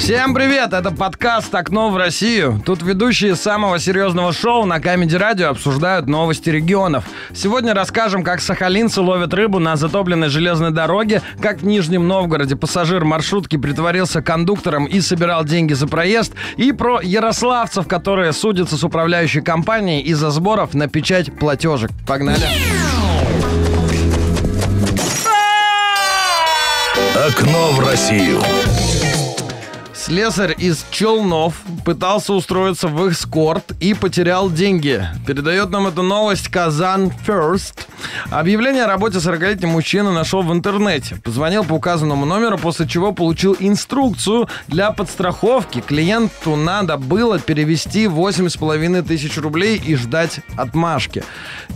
Всем привет! Это подкаст «Окно в Россию». Тут ведущие самого серьезного шоу на Камеди Радио обсуждают новости регионов. Сегодня расскажем, как сахалинцы ловят рыбу на затопленной железной дороге, как в Нижнем Новгороде пассажир маршрутки притворился кондуктором и собирал деньги за проезд, и про ярославцев, которые судятся с управляющей компанией из-за сборов на печать платежек. Погнали! Окно в Россию. Слесарь из Челнов пытался устроиться в эскорт и потерял деньги. Передает нам эту новость Казан First. Объявление о работе 40-летний мужчина нашел в интернете. Позвонил по указанному номеру, после чего получил инструкцию для подстраховки. Клиенту надо было перевести 8,5 тысяч рублей и ждать отмашки.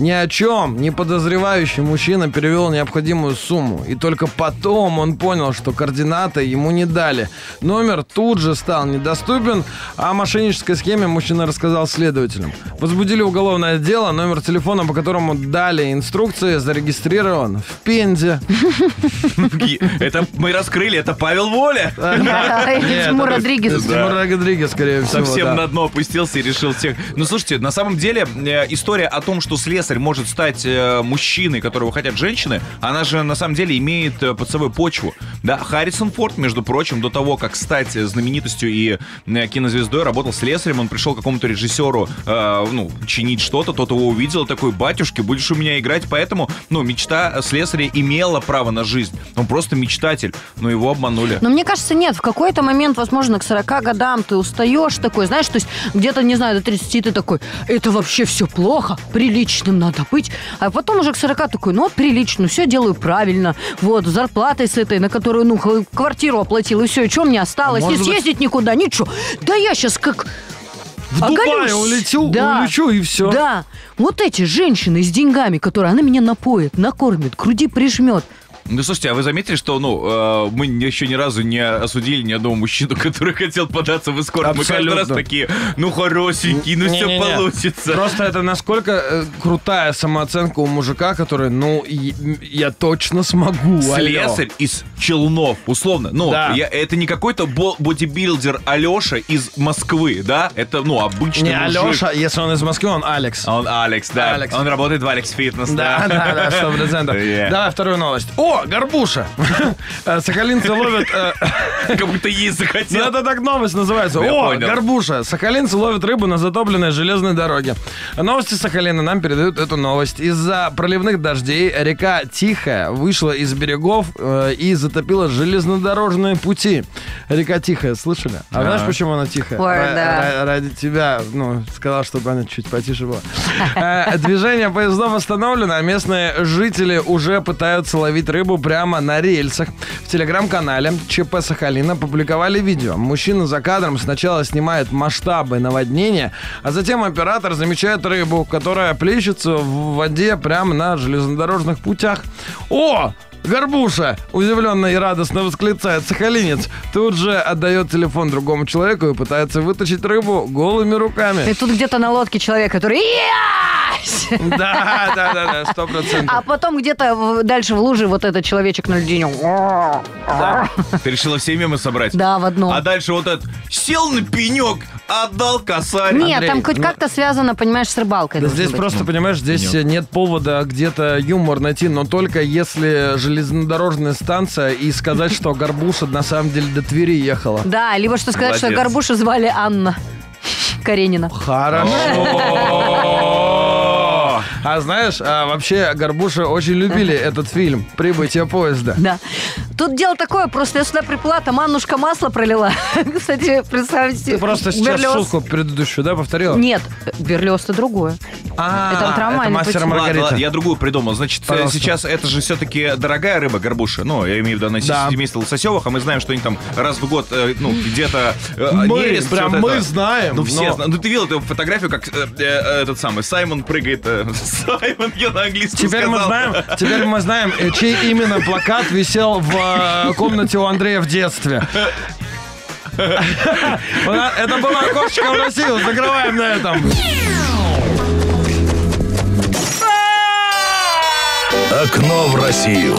Ни о чем не подозревающий мужчина перевел необходимую сумму. И только потом он понял, что координаты ему не дали. Номер тут же стал недоступен, а о мошеннической схеме мужчина рассказал следователям. Возбудили уголовное дело, номер телефона, по которому дали инструкции, зарегистрирован в Пензе. Это мы раскрыли, это Павел Воля. Тимур Родригес. Тимур Родригес, скорее всего. Совсем на дно опустился и решил всех. Ну, слушайте, на самом деле э, история о том, что слесарь может стать э, мужчиной, которого хотят женщины, она же на самом деле имеет э, под собой почву. Да, Харрисон Форд, между прочим, до того, как стать знаменитостью и э, кинозвездой, работал слесарем. Он пришел к какому-то режиссеру, э, ну, чинить что-то, тот его увидел, такой, батюшки, будешь у меня играть, поэтому, ну, мечта слесаря имела право на жизнь. Он просто мечтатель, но его обманули. Но мне кажется, нет, в какой-то момент, возможно, к 40 годам ты устаешь такой, знаешь, то есть где-то, не знаю, до 30 ты такой, это вообще все плохо, приличным надо быть. А потом уже к 40 такой, ну вот прилично, все делаю правильно, вот, с зарплатой с этой, на которую, ну, квартиру оплатил, и все, и что мне осталось, Может не быть- съездить никуда, ничего. Да я сейчас как... В Дубай оголюсь. улетю, Да. улечу и все. Да, вот эти женщины с деньгами, которые она меня напоит, накормит, к груди прижмет. Ну, слушайте, а вы заметили, что, ну, э, мы еще ни разу не осудили ни одного мужчину, который хотел податься в эскорт. Мы каждый раз Абсолютно. такие, ну, хорошенький, ну, все Не-не-не. получится. Просто это насколько э, крутая самооценка у мужика, который, ну, я точно смогу. алло. Слесарь из Челнов, условно. Ну, Да. я- это не какой-то бо- бодибилдер Алеша из Москвы, да? Это, ну, обычный Не мужик. Алеша, если он из Москвы, он Алекс. Он Алекс, да. Алекс. Он работает в Алекс Фитнес, Да, да. да, да, сто процентов. Yeah. Давай вторую новость. О, горбуша. Э, Сахалинцы ловят... э, Как будто есть Ну, захотел. это так новость называется. О, горбуша. Сахалинцы ловят рыбу на затопленной железной дороге. Новости Сахалина нам передают эту новость. Из-за проливных дождей река Тихая вышла из берегов э, и затопила железнодорожные пути. Река Тихая, слышали? А знаешь, почему она тихая? Ради тебя, ну, сказал, чтобы она чуть потише была. Э, Движение поездов остановлено, а местные жители уже пытаются ловить рыбу прямо на рельсах. В телеграм-канале ЧП Сахалина публиковали видео. Мужчина за кадром сначала снимает масштабы наводнения, а затем оператор замечает рыбу, которая плещется в воде прямо на железнодорожных путях. О! Горбуша! Удивленно и радостно восклицает сахалинец. Тут же отдает телефон другому человеку и пытается вытащить рыбу голыми И руками. тут где-то на лодке человек, который... «Ясь!» Да, да, да, да, сто процентов. А потом где-то дальше в луже вот этот человечек на льдине. Ты решила все мемы собрать? Да, в одном. А дальше вот этот сел на пенек, отдал косарь. Нет, Андрей, там хоть ну- как-то связано, понимаешь, с рыбалкой. Да здесь быть. просто, понимаешь, здесь Нет. нет повода где-то юмор найти, но только если железнодорожная станция и сказать, что Горбуша на самом деле до Твери ехала. Да, либо что сказать, что. Горбушу звали Анна Каренина. Хорошо. А знаешь, а вообще Горбуша очень любили этот фильм «Прибытие поезда». Да. Тут дело такое, просто я сюда приплыла, там Аннушка масло пролила. Кстати, представьте. Ты просто сейчас Берлиоз. шутку предыдущую, да, повторила? Нет, Берлиоз-то другое. А, Это вот роман, это мастер Маргарита. ладно, я другую придумал. Значит, э, Пожалуйста. сейчас это же все-таки дорогая рыба, горбуша. Ну, я имею в виду, она Да. семейство лососевых, а мы знаем, что они там раз в год, э, ну, где-то э, Мы, нерест, прям мы это. знаем. Ну, все но- знают. Ну, ты видел эту фотографию, как э, э, этот самый Саймон прыгает. э, Саймон, я на английском Теперь мы знаем, теперь мы знаем, чей именно плакат висел в э, комнате у Андрея в детстве. Это было окошечко в Россию. Закрываем на этом. Окно в Россию.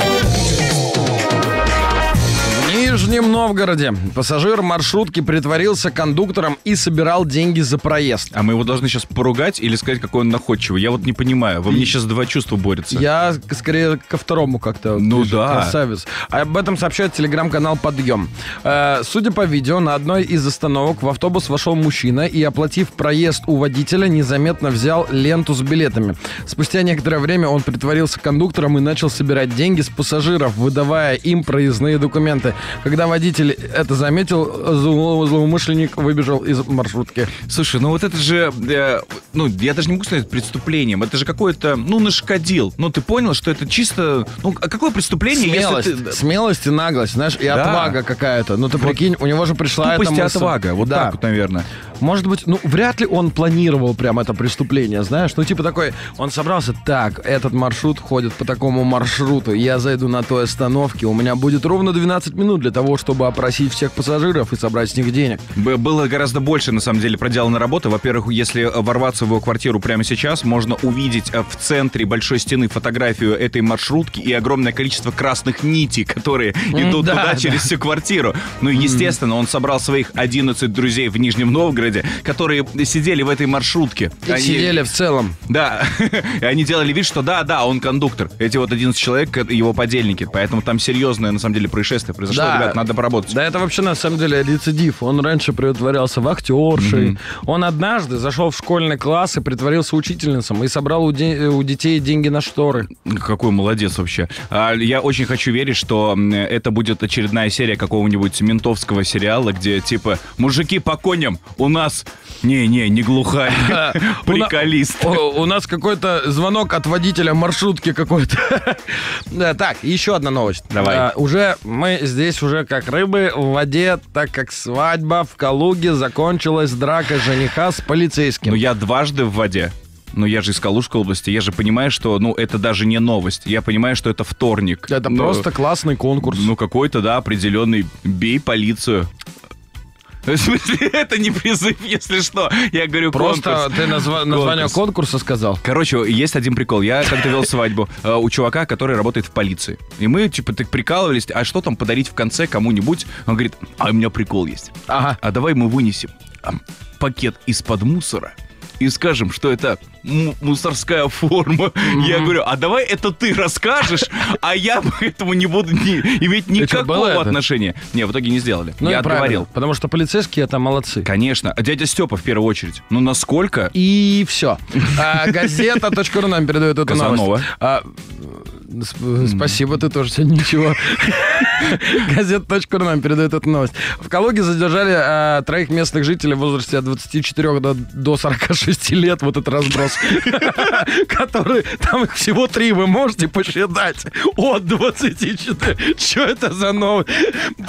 В Нижнем Новгороде пассажир маршрутки притворился кондуктором и собирал деньги за проезд. А мы его должны сейчас поругать или сказать, какой он находчивый? Я вот не понимаю. Во мне сейчас два чувства борются. Я скорее ко второму как-то. Ну ближе, да. Красавец. Об этом сообщает телеграм-канал «Подъем». Э, судя по видео, на одной из остановок в автобус вошел мужчина и, оплатив проезд у водителя, незаметно взял ленту с билетами. Спустя некоторое время он притворился кондуктором и начал собирать деньги с пассажиров, выдавая им проездные документы. Когда водитель это заметил, зло- злоумышленник выбежал из маршрутки. Слушай, ну вот это же, э, ну, я даже не могу сказать преступлением. Это же какое-то, ну, нашкодил. Ну, ты понял, что это чисто, ну, а какое преступление, Смелость, если ты... смелость и наглость, знаешь, и Да. отвага какая-то. Ну ты прикинь, у него же пришла эта и мысль. отвага, вот Да. так вот, наверное. Может быть, ну вряд ли он планировал прям это преступление, знаешь? Ну типа такой, он собрался, так, этот маршрут ходит по такому маршруту, я зайду на той остановке, у меня будет ровно 12 минут для того, чтобы опросить всех пассажиров и собрать с них денег. Было гораздо больше, на самом деле, проделано работы. Во-первых, если э, ворваться в его квартиру прямо сейчас, можно увидеть э, в центре большой стены фотографию этой маршрутки и огромное количество красных нитей, которые идут да, туда да. через всю квартиру. Ну, и, естественно, он собрал своих 11 друзей в Нижнем Новгороде, которые сидели в этой маршрутке. И Они- сидели в целом. Да, и они делали вид, что да, да, он кондуктор. Эти вот 11 человек, его подельники. Поэтому там серьезное, на самом деле, происшествие произошло. Да. Ребят, надо поработать. Да это вообще на самом деле рецидив. Он раньше притворялся вахтершей. Он однажды зашел в школьный класс и притворился учительницей и собрал у, де- у детей деньги на шторы. Какой молодец вообще. А, я очень хочу верить, что это будет очередная серия какого-нибудь ментовского сериала, где типа мужики по коням у нас... Не-не, не глухарь. Приколист. У нас какой-то звонок от водителя маршрутки какой-то. Да, Так, еще одна новость. Давай. А, Уже мы здесь уже как рыбы в воде, так как свадьба в Калуге закончилась дракой жениха с полицейским. Ну, я дважды в воде. Но я же из Калужской области, я же понимаю, что, ну, это даже не новость. Я понимаю, что это вторник. Это Ну, просто классный конкурс. Ну, какой-то, да, определенный «бей полицию». В смысле, это не призыв, если что. Я говорю Просто конкурс. ты назва- название Конкурс. конкурса сказал. Короче, есть один прикол. Я как-то вел свадьбу э, у чувака, который работает в полиции. И мы, типа, так прикалывались, а что там подарить в конце кому-нибудь? Он говорит, а у меня прикол есть. Ага. А давай мы вынесем пакет из-под мусора и скажем, что это му- мусорская форма. Я говорю, а давай это ты расскажешь, а я к этому не буду ни- иметь никакого это? отношения. Не, в итоге не сделали. Ну я отговорил. Потому что полицейские это молодцы. Конечно. А дядя Степа в первую очередь. Ну, насколько... И все. Газета.ру нам передает эту Казанова. новость. А, сп- Спасибо, ты тоже сегодня ничего. Газета.ру нам передает эту новость. В Калуге задержали а, троих местных жителей в возрасте от 24 до, до 46 лет. Вот этот разброс. Которые, там их всего три, вы можете посчитать. От 24. Что это за новость?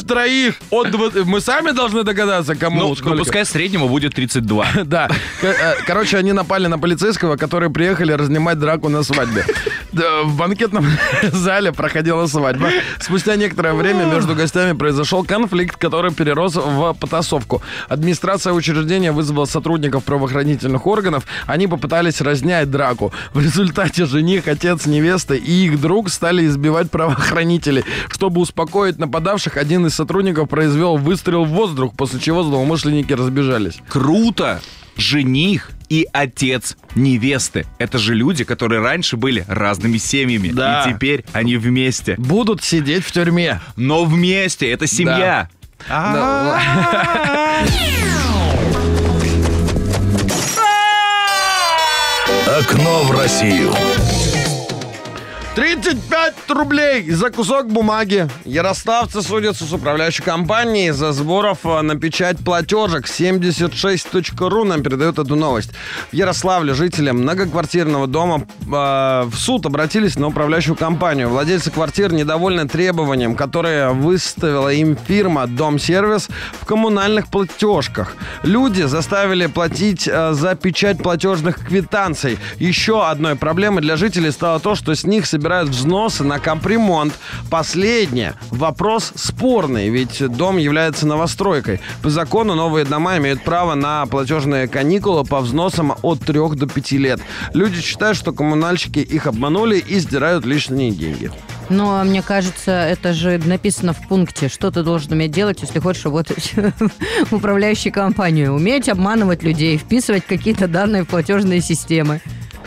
Троих от 20. Мы сами должны догадаться, кому Ну, ну, пускай среднему будет 32. Да. Э, Короче, они напали на полицейского, которые приехали разнимать драку на свадьбе. В банкетном зале проходила свадьба. Спустя некоторое время между гостями произошел конфликт, который перерос в потасовку. Администрация учреждения вызвала сотрудников правоохранительных органов. Они попытались разнять драку. В результате жених, отец невесты и их друг стали избивать правоохранителей. Чтобы успокоить нападавших, один из сотрудников произвел выстрел в воздух, после чего злоумышленники разбежались. Круто! Жених и отец невесты. Это же люди, которые раньше были разными семьями. Да. И теперь они вместе. Будут сидеть в тюрьме. Но вместе. Это семья. Окно в Россию. 35 рублей за кусок бумаги. Ярославцы судятся с управляющей компанией за сборов э, на печать платежек. 76.ру нам передает эту новость. В Ярославле жители многоквартирного дома э, в суд обратились на управляющую компанию. Владельцы квартир недовольны требованием, которое выставила им фирма «Дом-сервис» в коммунальных платежках. Люди заставили платить э, за печать платежных квитанций. Еще одной проблемой для жителей стало то, что с них собирают взносы на капремонт. Последнее. Вопрос спорный, ведь дом является новостройкой. По закону новые дома имеют право на платежные каникулы по взносам от 3 до 5 лет. Люди считают, что коммунальщики их обманули и сдирают лишние деньги. Но мне кажется, это же написано в пункте, что ты должен уметь делать, если хочешь работать в управляющей компании. Уметь обманывать людей, вписывать какие-то данные в платежные системы.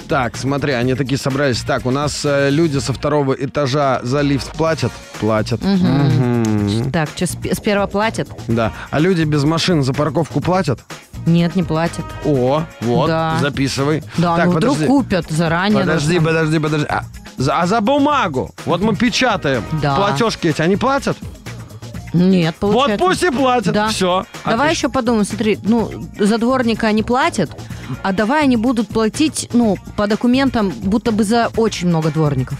Так, смотри, они такие собрались. Так, у нас э, люди со второго этажа за лифт платят? Платят. Мгм. Так, что, первого платят? Да. А люди без машин за парковку платят? Нет, не платят. О, вот, Да. записывай. Да, так, ну вдруг подожди. купят заранее. Подожди, должны. подожди, подожди. А за, а за бумагу? Вот мы печатаем. Да. Платежки эти, они платят? Нет, получается. Вот пусть и платят. Да. Все. Давай еще подумаем, смотри, ну, за дворника они платят, а давай они будут платить, ну, по документам, будто бы за очень много дворников.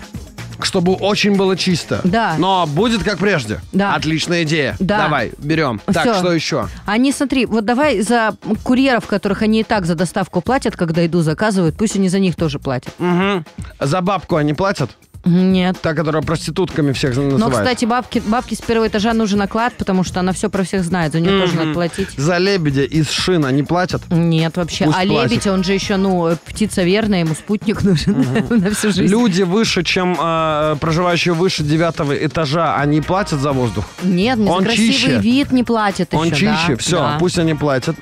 Чтобы очень было чисто. Да. Но будет как прежде. Да. Отличная идея. Да. Давай, берем. Так, Всё. что еще? Они, смотри, вот давай за курьеров, которых они и так за доставку платят, когда еду заказывают, пусть они за них тоже платят. Мгм. За бабку они платят? Нет. Та, которая проститутками всех называет. Но, кстати, бабки, бабке с первого этажа нужен оклад, потому что она все про всех знает, за нее тоже надо платить. За лебедя из шин они платят? Нет, вообще. Пусть а платят. лебедь, он же еще, ну, птица верная, ему спутник нужен на всю жизнь. Люди выше, чем э, проживающие выше девятого этажа, они платят за воздух? Нет, не Он за красивый чище. вид не платят Он еще, да, чище, все, да. пусть они платят.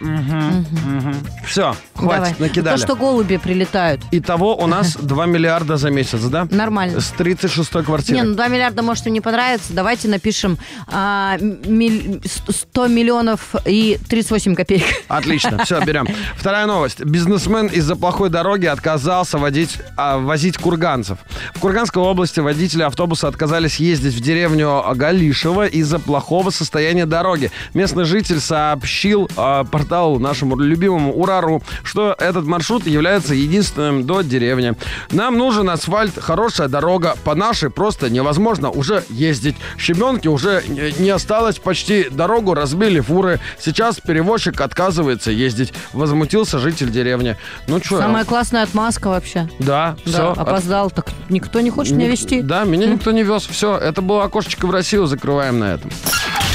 Все, хватит, Давай. накидали. То, что голуби прилетают. Итого у нас 2 миллиарда за месяц, да? Нормально. С 36-й квартиры. Не, ну 2 миллиарда может и не понравится. Давайте напишем а, миль- 100 миллионов и 38 копеек. Отлично, все, берем. Вторая новость. Бизнесмен из-за плохой дороги отказался водить, а, возить курганцев. В Курганской области водители автобуса отказались ездить в деревню Галишево из-за плохого состояния дороги. Местный житель сообщил а, порталу нашему любимому Урару, что этот маршрут является единственным до деревни. Нам нужен асфальт, хорошая дорога. По нашей просто невозможно уже ездить. Щебенки уже не осталось почти. Дорогу разбили фуры. Сейчас перевозчик отказывается ездить. Возмутился житель деревни. Ну что? Самая классная отмазка вообще. Да, Да, все. опоздал. Так никто не хочет меня вести. Да, меня никто не вез. Все, это было окошечко в Россию. Закрываем на этом.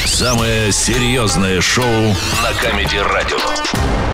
Самое серьезное шоу на Камеди Радио.